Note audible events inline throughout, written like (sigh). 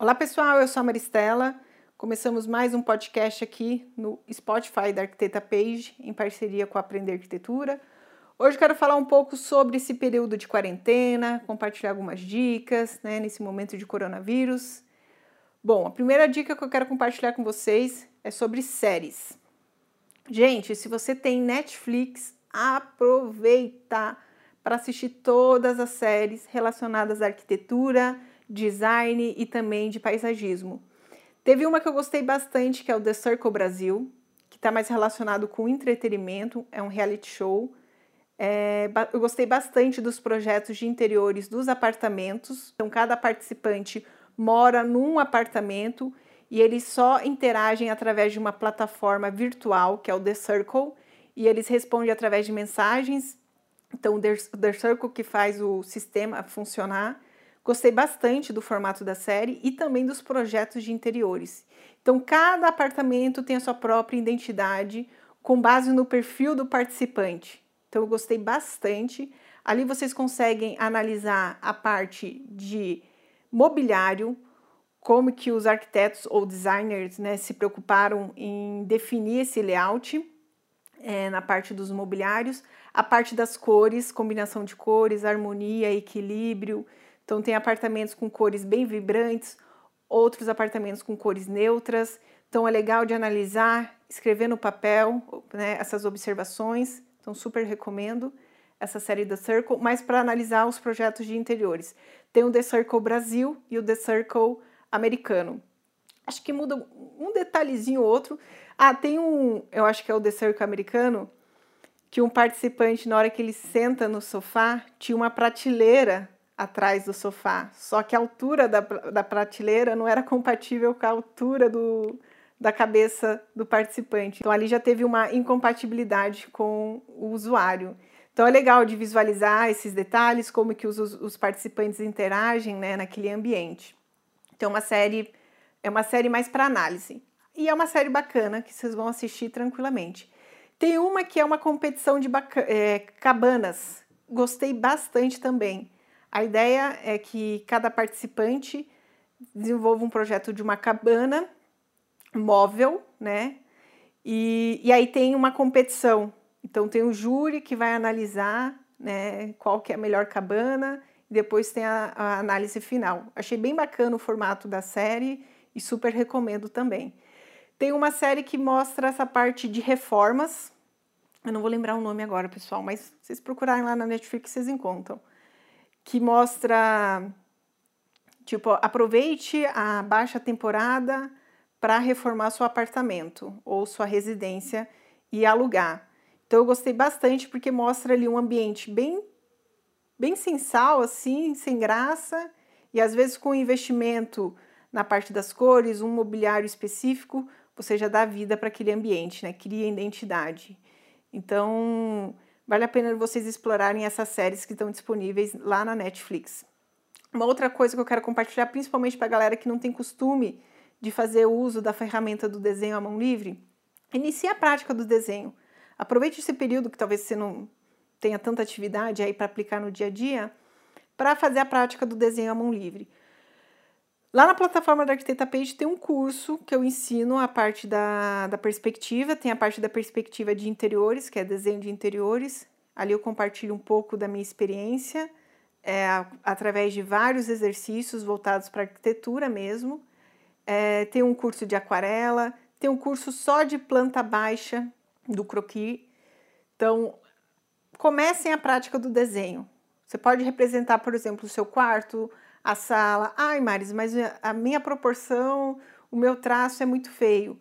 Olá pessoal, eu sou a Maristela. Começamos mais um podcast aqui no Spotify da Arquiteta Page, em parceria com a Aprender Arquitetura. Hoje quero falar um pouco sobre esse período de quarentena, compartilhar algumas dicas né, nesse momento de coronavírus. Bom, a primeira dica que eu quero compartilhar com vocês é sobre séries. Gente, se você tem Netflix, aproveita para assistir todas as séries relacionadas à arquitetura, design e também de paisagismo. Teve uma que eu gostei bastante, que é o The Circle Brasil, que está mais relacionado com entretenimento, é um reality show. É, eu gostei bastante dos projetos de interiores dos apartamentos. Então, cada participante mora num apartamento e eles só interagem através de uma plataforma virtual, que é o The Circle, e eles respondem através de mensagens. Então, o The Circle que faz o sistema funcionar. Gostei bastante do formato da série e também dos projetos de interiores. Então, cada apartamento tem a sua própria identidade com base no perfil do participante. Então, eu gostei bastante. Ali vocês conseguem analisar a parte de mobiliário, como que os arquitetos ou designers né, se preocuparam em definir esse layout é, na parte dos mobiliários, a parte das cores, combinação de cores, harmonia, equilíbrio, então, tem apartamentos com cores bem vibrantes, outros apartamentos com cores neutras. Então, é legal de analisar, escrever no papel né, essas observações. Então, super recomendo essa série The Circle, mas para analisar os projetos de interiores. Tem o The Circle Brasil e o The Circle americano. Acho que muda um detalhezinho ou outro. Ah, tem um, eu acho que é o The Circle americano, que um participante, na hora que ele senta no sofá, tinha uma prateleira atrás do sofá, só que a altura da, da prateleira não era compatível com a altura do, da cabeça do participante. Então ali já teve uma incompatibilidade com o usuário. Então é legal de visualizar esses detalhes, como que os, os participantes interagem né, naquele ambiente. Então é uma série é uma série mais para análise. E é uma série bacana que vocês vão assistir tranquilamente. Tem uma que é uma competição de é, cabanas. Gostei bastante também. A ideia é que cada participante desenvolva um projeto de uma cabana móvel, né? E, e aí tem uma competição. Então tem o júri que vai analisar né, qual que é a melhor cabana e depois tem a, a análise final. Achei bem bacana o formato da série e super recomendo também. Tem uma série que mostra essa parte de reformas. Eu não vou lembrar o nome agora, pessoal, mas vocês procurarem lá na Netflix vocês encontram que mostra tipo, aproveite a baixa temporada para reformar seu apartamento ou sua residência e alugar. Então eu gostei bastante porque mostra ali um ambiente bem bem sensal assim, sem graça e às vezes com investimento na parte das cores, um mobiliário específico, você já dá vida para aquele ambiente, né? Cria identidade. Então, Vale a pena vocês explorarem essas séries que estão disponíveis lá na Netflix. Uma outra coisa que eu quero compartilhar, principalmente para a galera que não tem costume de fazer uso da ferramenta do desenho à mão livre, inicie a prática do desenho. Aproveite esse período que talvez você não tenha tanta atividade aí para aplicar no dia a dia, para fazer a prática do desenho à mão livre. Lá na plataforma da Arquiteta Page tem um curso que eu ensino a parte da, da perspectiva, tem a parte da perspectiva de interiores, que é desenho de interiores. Ali eu compartilho um pouco da minha experiência, é, através de vários exercícios voltados para arquitetura mesmo. É, tem um curso de aquarela, tem um curso só de planta baixa do croquis. Então, comecem a prática do desenho. Você pode representar, por exemplo, o seu quarto, a sala. Ai, Maris, mas a minha proporção, o meu traço é muito feio.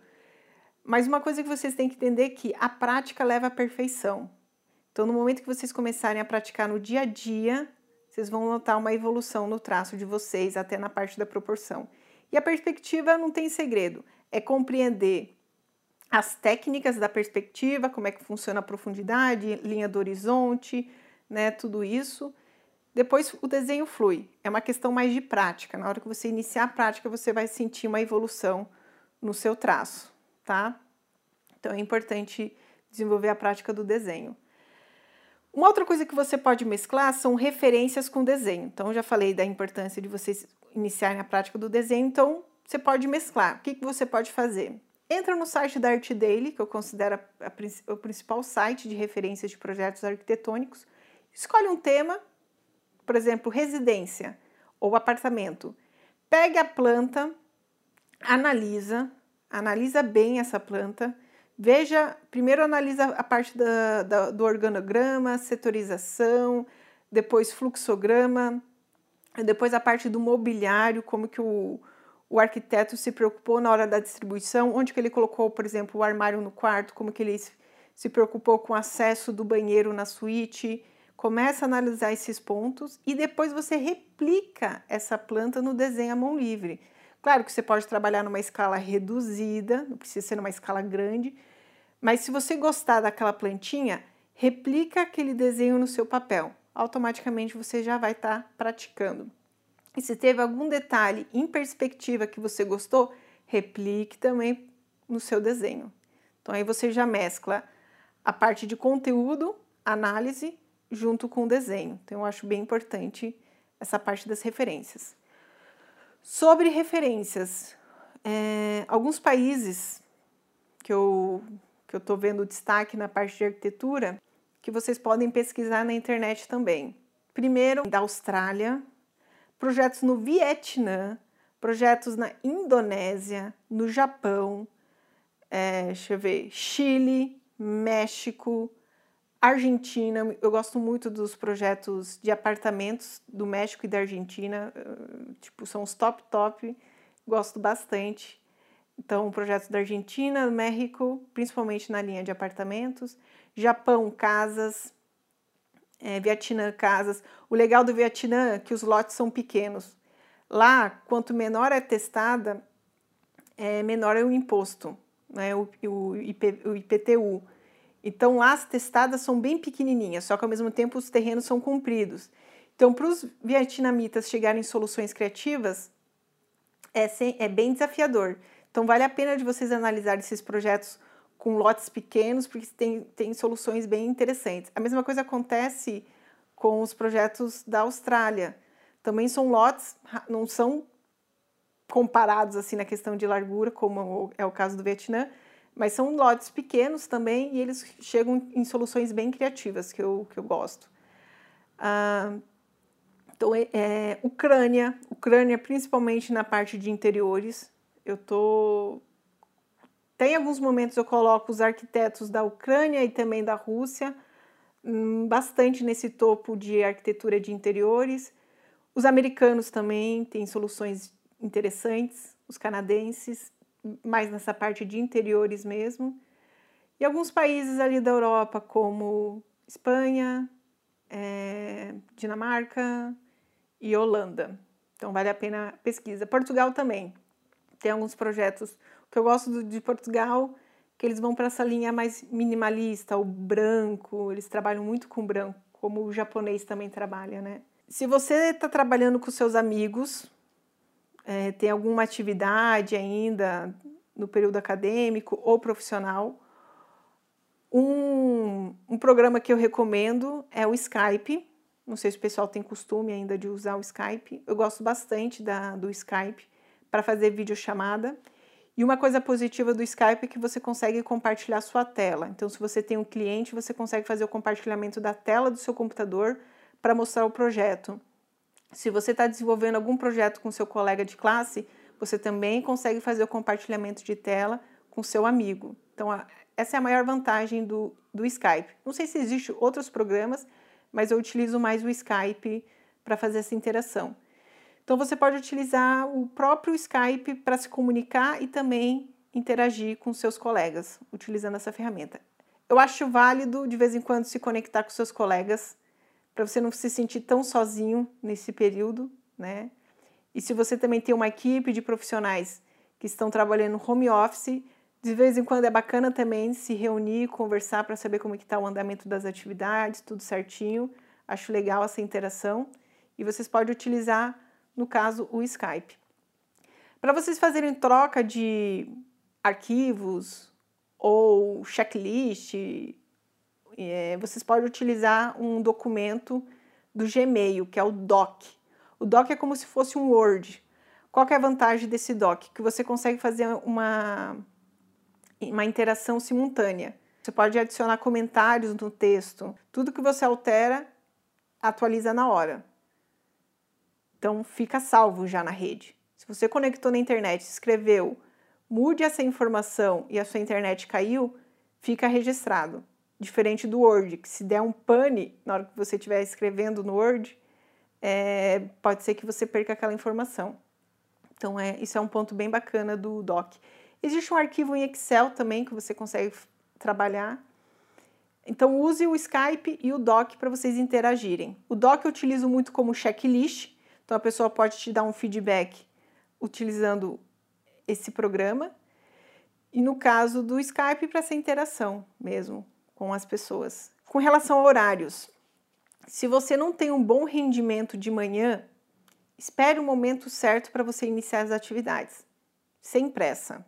Mas uma coisa que vocês têm que entender é que a prática leva à perfeição. Então, no momento que vocês começarem a praticar no dia a dia, vocês vão notar uma evolução no traço de vocês, até na parte da proporção. E a perspectiva não tem segredo, é compreender as técnicas da perspectiva, como é que funciona a profundidade, linha do horizonte, né, tudo isso depois o desenho flui. É uma questão mais de prática. Na hora que você iniciar a prática, você vai sentir uma evolução no seu traço, tá? Então é importante desenvolver a prática do desenho. Uma outra coisa que você pode mesclar são referências com desenho. Então, já falei da importância de vocês iniciarem a prática do desenho, então você pode mesclar. O que, que você pode fazer? Entra no site da Art Daily, que eu considero a, a, o principal site de referências de projetos arquitetônicos. Escolhe um tema, por exemplo, residência ou apartamento. Pegue a planta, analisa, analisa bem essa planta. Veja, primeiro analisa a parte da, da, do organograma, setorização, depois fluxograma, depois a parte do mobiliário, como que o, o arquiteto se preocupou na hora da distribuição, onde que ele colocou, por exemplo, o armário no quarto, como que ele se preocupou com o acesso do banheiro na suíte. Começa a analisar esses pontos e depois você replica essa planta no desenho à mão livre. Claro que você pode trabalhar numa escala reduzida, não precisa ser numa escala grande, mas se você gostar daquela plantinha, replica aquele desenho no seu papel. Automaticamente você já vai estar tá praticando. E se teve algum detalhe em perspectiva que você gostou, replique também no seu desenho. Então aí você já mescla a parte de conteúdo, análise, junto com o desenho. Então eu acho bem importante essa parte das referências. Sobre referências, é, alguns países que eu que eu estou vendo destaque na parte de arquitetura, que vocês podem pesquisar na internet também. Primeiro, da Austrália, projetos no Vietnã, projetos na Indonésia, no Japão, é, deixa eu ver, Chile, México, Argentina. Eu gosto muito dos projetos de apartamentos do México e da Argentina, eh, tipo, são os top top, gosto bastante. Então, projetos da Argentina, México, principalmente na linha de apartamentos, Japão, casas, é, Vietnã casas. O legal do Vietnã é que os lotes são pequenos. Lá, quanto menor é testada, é, menor é o imposto, né, o, o, IP, o IPTU. Então lá as testadas são bem pequenininhas, só que ao mesmo tempo os terrenos são compridos. Então, para os vietnamitas chegarem em soluções criativas, é, sem, é bem desafiador. Então, vale a pena de vocês analisarem esses projetos com lotes pequenos, porque tem, tem soluções bem interessantes. A mesma coisa acontece com os projetos da Austrália. Também são lotes, não são comparados assim na questão de largura, como é o caso do Vietnã, mas são lotes pequenos também e eles chegam em soluções bem criativas que eu, que eu gosto. Ah, então, é, é, Ucrânia, Ucrânia principalmente na parte de interiores, eu tô tem alguns momentos eu coloco os arquitetos da Ucrânia e também da Rússia, hum, bastante nesse topo de arquitetura de interiores. Os americanos também têm soluções interessantes, os canadenses, mais nessa parte de interiores mesmo. E alguns países ali da Europa, como Espanha, é, Dinamarca e Holanda. Então vale a pena a pesquisa. Portugal também tem alguns projetos que eu gosto de Portugal, que eles vão para essa linha mais minimalista, o branco, eles trabalham muito com branco, como o japonês também trabalha, né? Se você está trabalhando com seus amigos, é, tem alguma atividade ainda no período acadêmico ou profissional, um, um programa que eu recomendo é o Skype. Não sei se o pessoal tem costume ainda de usar o Skype. Eu gosto bastante da, do Skype para fazer videochamada. E uma coisa positiva do Skype é que você consegue compartilhar sua tela. Então, se você tem um cliente, você consegue fazer o compartilhamento da tela do seu computador para mostrar o projeto. Se você está desenvolvendo algum projeto com seu colega de classe, você também consegue fazer o compartilhamento de tela com seu amigo. Então, essa é a maior vantagem do, do Skype. Não sei se existem outros programas, mas eu utilizo mais o Skype para fazer essa interação. Então você pode utilizar o próprio Skype para se comunicar e também interagir com seus colegas utilizando essa ferramenta. Eu acho válido de vez em quando se conectar com seus colegas para você não se sentir tão sozinho nesse período, né? E se você também tem uma equipe de profissionais que estão trabalhando home office, de vez em quando é bacana também se reunir, conversar para saber como está o andamento das atividades, tudo certinho. Acho legal essa interação. E vocês podem utilizar no caso o Skype. Para vocês fazerem troca de arquivos ou checklist, é, vocês podem utilizar um documento do Gmail, que é o Doc. O doc é como se fosse um Word. Qual é a vantagem desse doc? Que você consegue fazer uma, uma interação simultânea. Você pode adicionar comentários no texto. Tudo que você altera, atualiza na hora. Então fica salvo já na rede. Se você conectou na internet, escreveu, mude essa informação e a sua internet caiu, fica registrado. Diferente do Word, que se der um pane na hora que você estiver escrevendo no Word, é, pode ser que você perca aquela informação. Então, é, isso é um ponto bem bacana do Doc. Existe um arquivo em Excel também que você consegue trabalhar. Então, use o Skype e o Doc para vocês interagirem. O Doc eu utilizo muito como checklist, então a pessoa pode te dar um feedback utilizando esse programa. E no caso do Skype, para essa interação mesmo com as pessoas. Com relação a horários, se você não tem um bom rendimento de manhã, espere o momento certo para você iniciar as atividades, sem pressa,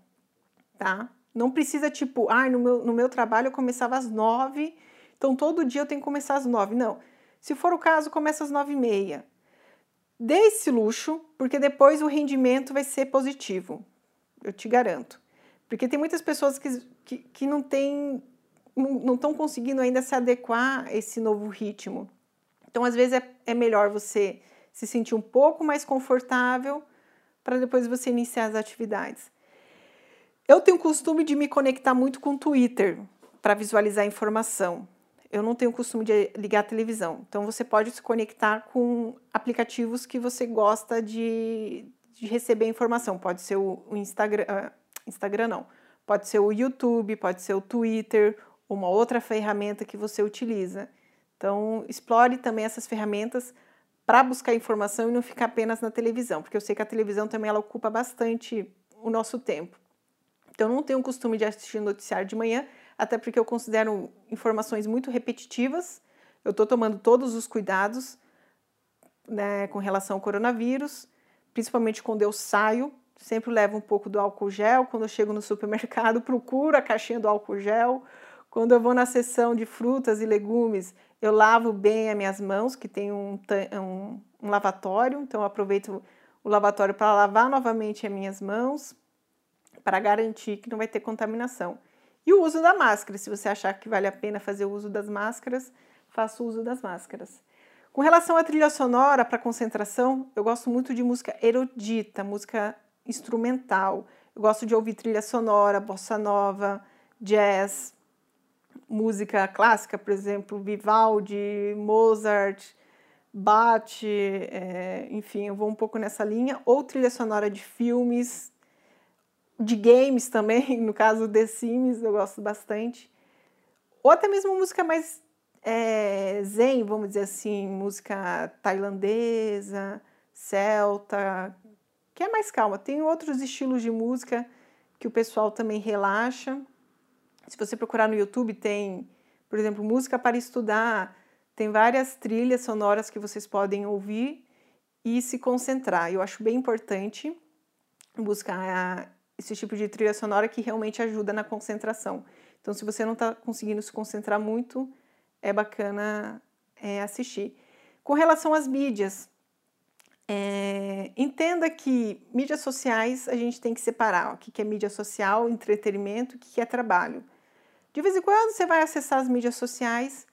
tá? Não precisa tipo, ah, no meu, no meu trabalho eu começava às nove, então todo dia eu tenho que começar às nove. Não. Se for o caso, começa às nove e meia. Dê esse luxo, porque depois o rendimento vai ser positivo. Eu te garanto. Porque tem muitas pessoas que, que, que não têm não estão conseguindo ainda se adequar a esse novo ritmo. Então, às vezes, é, é melhor você se sentir um pouco mais confortável para depois você iniciar as atividades. Eu tenho o costume de me conectar muito com o Twitter para visualizar informação. Eu não tenho o costume de ligar a televisão. Então, você pode se conectar com aplicativos que você gosta de, de receber informação. Pode ser o, o Instagram, uh, Instagram não. Pode ser o YouTube, pode ser o Twitter, uma outra ferramenta que você utiliza. Então, explore também essas ferramentas para buscar informação e não ficar apenas na televisão, porque eu sei que a televisão também ela ocupa bastante o nosso tempo. Então, não tenho o costume de assistir noticiário de manhã, até porque eu considero informações muito repetitivas. Eu estou tomando todos os cuidados né, com relação ao coronavírus, principalmente quando eu saio. Sempre levo um pouco do álcool gel. Quando eu chego no supermercado, (laughs) procuro a caixinha do álcool gel quando eu vou na seção de frutas e legumes, eu lavo bem as minhas mãos, que tem um, um, um lavatório, então eu aproveito o lavatório para lavar novamente as minhas mãos, para garantir que não vai ter contaminação. E o uso da máscara, se você achar que vale a pena fazer o uso das máscaras, faça o uso das máscaras. Com relação à trilha sonora para concentração, eu gosto muito de música erudita, música instrumental. Eu gosto de ouvir trilha sonora, bossa nova, jazz, música clássica, por exemplo, Vivaldi, Mozart, Bach, é, enfim, eu vou um pouco nessa linha, ou trilha sonora de filmes, de games também, (laughs) no caso The Sims, eu gosto bastante, ou até mesmo música mais é, zen, vamos dizer assim, música tailandesa, celta, que é mais calma. Tem outros estilos de música que o pessoal também relaxa. Se você procurar no YouTube, tem, por exemplo, música para estudar, tem várias trilhas sonoras que vocês podem ouvir e se concentrar. Eu acho bem importante buscar esse tipo de trilha sonora que realmente ajuda na concentração. Então, se você não está conseguindo se concentrar muito, é bacana é, assistir. Com relação às mídias, é, entenda que mídias sociais a gente tem que separar o que é mídia social, entretenimento, o que é trabalho. De vez em quando você vai acessar as mídias sociais,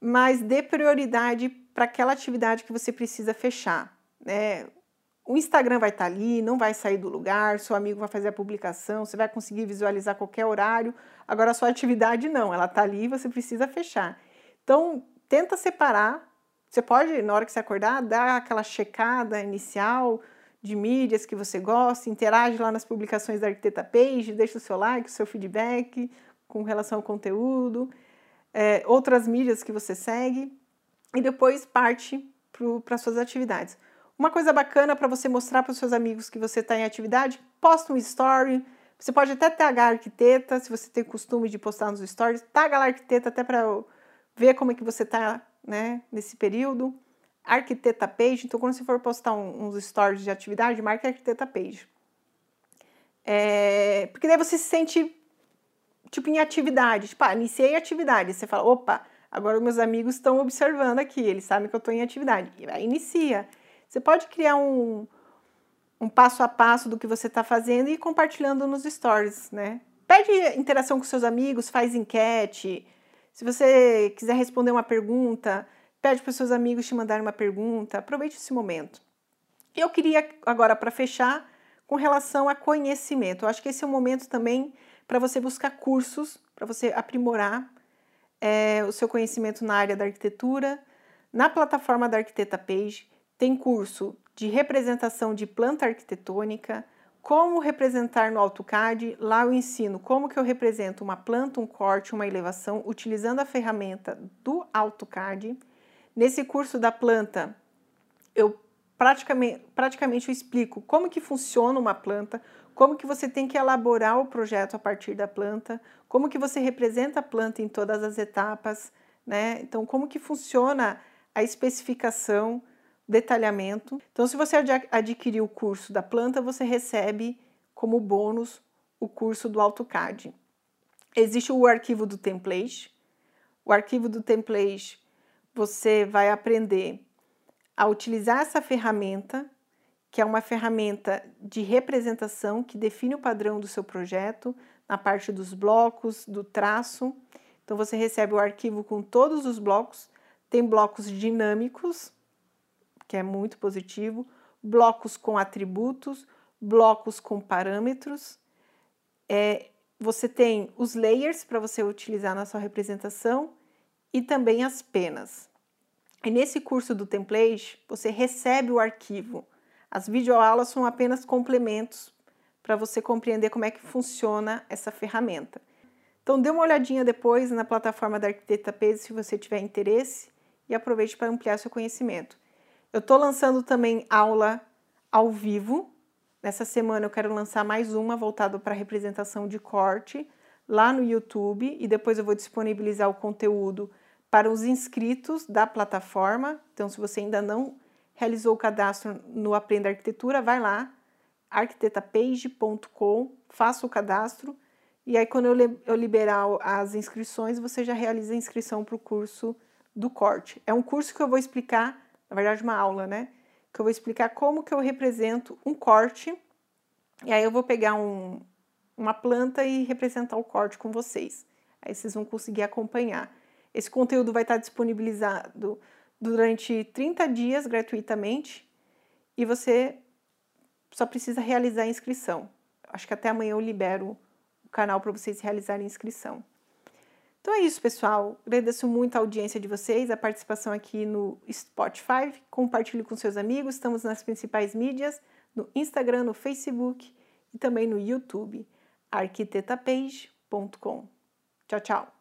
mas dê prioridade para aquela atividade que você precisa fechar. Né? O Instagram vai estar tá ali, não vai sair do lugar, seu amigo vai fazer a publicação, você vai conseguir visualizar qualquer horário. Agora, a sua atividade não, ela está ali e você precisa fechar. Então, tenta separar. Você pode, na hora que você acordar, dar aquela checada inicial de mídias que você gosta, interage lá nas publicações da Arquiteta Page, deixa o seu like, o seu feedback, com relação ao conteúdo, é, outras mídias que você segue e depois parte para as suas atividades. Uma coisa bacana para você mostrar para os seus amigos que você está em atividade, posta um story. Você pode até tagar arquiteta, se você tem costume de postar nos stories, taga a arquiteta até para ver como é que você está né, nesse período. Arquiteta Page, então quando você for postar um, uns stories de atividade, marque Arquiteta Page. É, porque daí você se sente tipo em atividade, tipo, ah, iniciei atividade, você fala, opa, agora meus amigos estão observando aqui, eles sabem que eu estou em atividade, aí inicia. Você pode criar um, um passo a passo do que você está fazendo e ir compartilhando nos stories, né? Pede interação com seus amigos, faz enquete. Se você quiser responder uma pergunta, pede para os seus amigos te mandarem uma pergunta. Aproveite esse momento. Eu queria agora para fechar com relação a conhecimento. Eu acho que esse é o momento também para você buscar cursos, para você aprimorar é, o seu conhecimento na área da arquitetura. Na plataforma da Arquiteta Page tem curso de representação de planta arquitetônica, como representar no AutoCAD. Lá eu ensino como que eu represento uma planta, um corte, uma elevação, utilizando a ferramenta do AutoCAD. Nesse curso da planta, eu praticamente, praticamente eu explico como que funciona uma planta, como que você tem que elaborar o projeto a partir da planta, como que você representa a planta em todas as etapas, né? Então, como que funciona a especificação, detalhamento. Então, se você adquirir o curso da planta, você recebe como bônus o curso do AutoCAD. Existe o arquivo do template. O arquivo do template você vai aprender a utilizar essa ferramenta, que é uma ferramenta de representação que define o padrão do seu projeto na parte dos blocos, do traço. Então você recebe o arquivo com todos os blocos, tem blocos dinâmicos, que é muito positivo, blocos com atributos, blocos com parâmetros. É, você tem os layers para você utilizar na sua representação e também as penas. E nesse curso do template, você recebe o arquivo. As videoaulas são apenas complementos para você compreender como é que funciona essa ferramenta. Então dê uma olhadinha depois na plataforma da Arquiteta Peso se você tiver interesse e aproveite para ampliar seu conhecimento. Eu estou lançando também aula ao vivo. Nessa semana eu quero lançar mais uma voltada para representação de corte lá no YouTube e depois eu vou disponibilizar o conteúdo para os inscritos da plataforma. Então, se você ainda não realizou o cadastro no Aprenda Arquitetura, vai lá, arquitetapage.com, faça o cadastro e aí quando eu liberar as inscrições, você já realiza a inscrição para o curso do corte. É um curso que eu vou explicar, na verdade uma aula, né? Que eu vou explicar como que eu represento um corte e aí eu vou pegar um, uma planta e representar o corte com vocês. Aí vocês vão conseguir acompanhar. Esse conteúdo vai estar disponibilizado durante 30 dias gratuitamente e você só precisa realizar a inscrição. Acho que até amanhã eu libero o canal para vocês realizarem a inscrição. Então é isso, pessoal. Agradeço muito a audiência de vocês, a participação aqui no Spotify. Compartilhe com seus amigos. Estamos nas principais mídias, no Instagram, no Facebook e também no YouTube, arquitetapage.com. Tchau, tchau.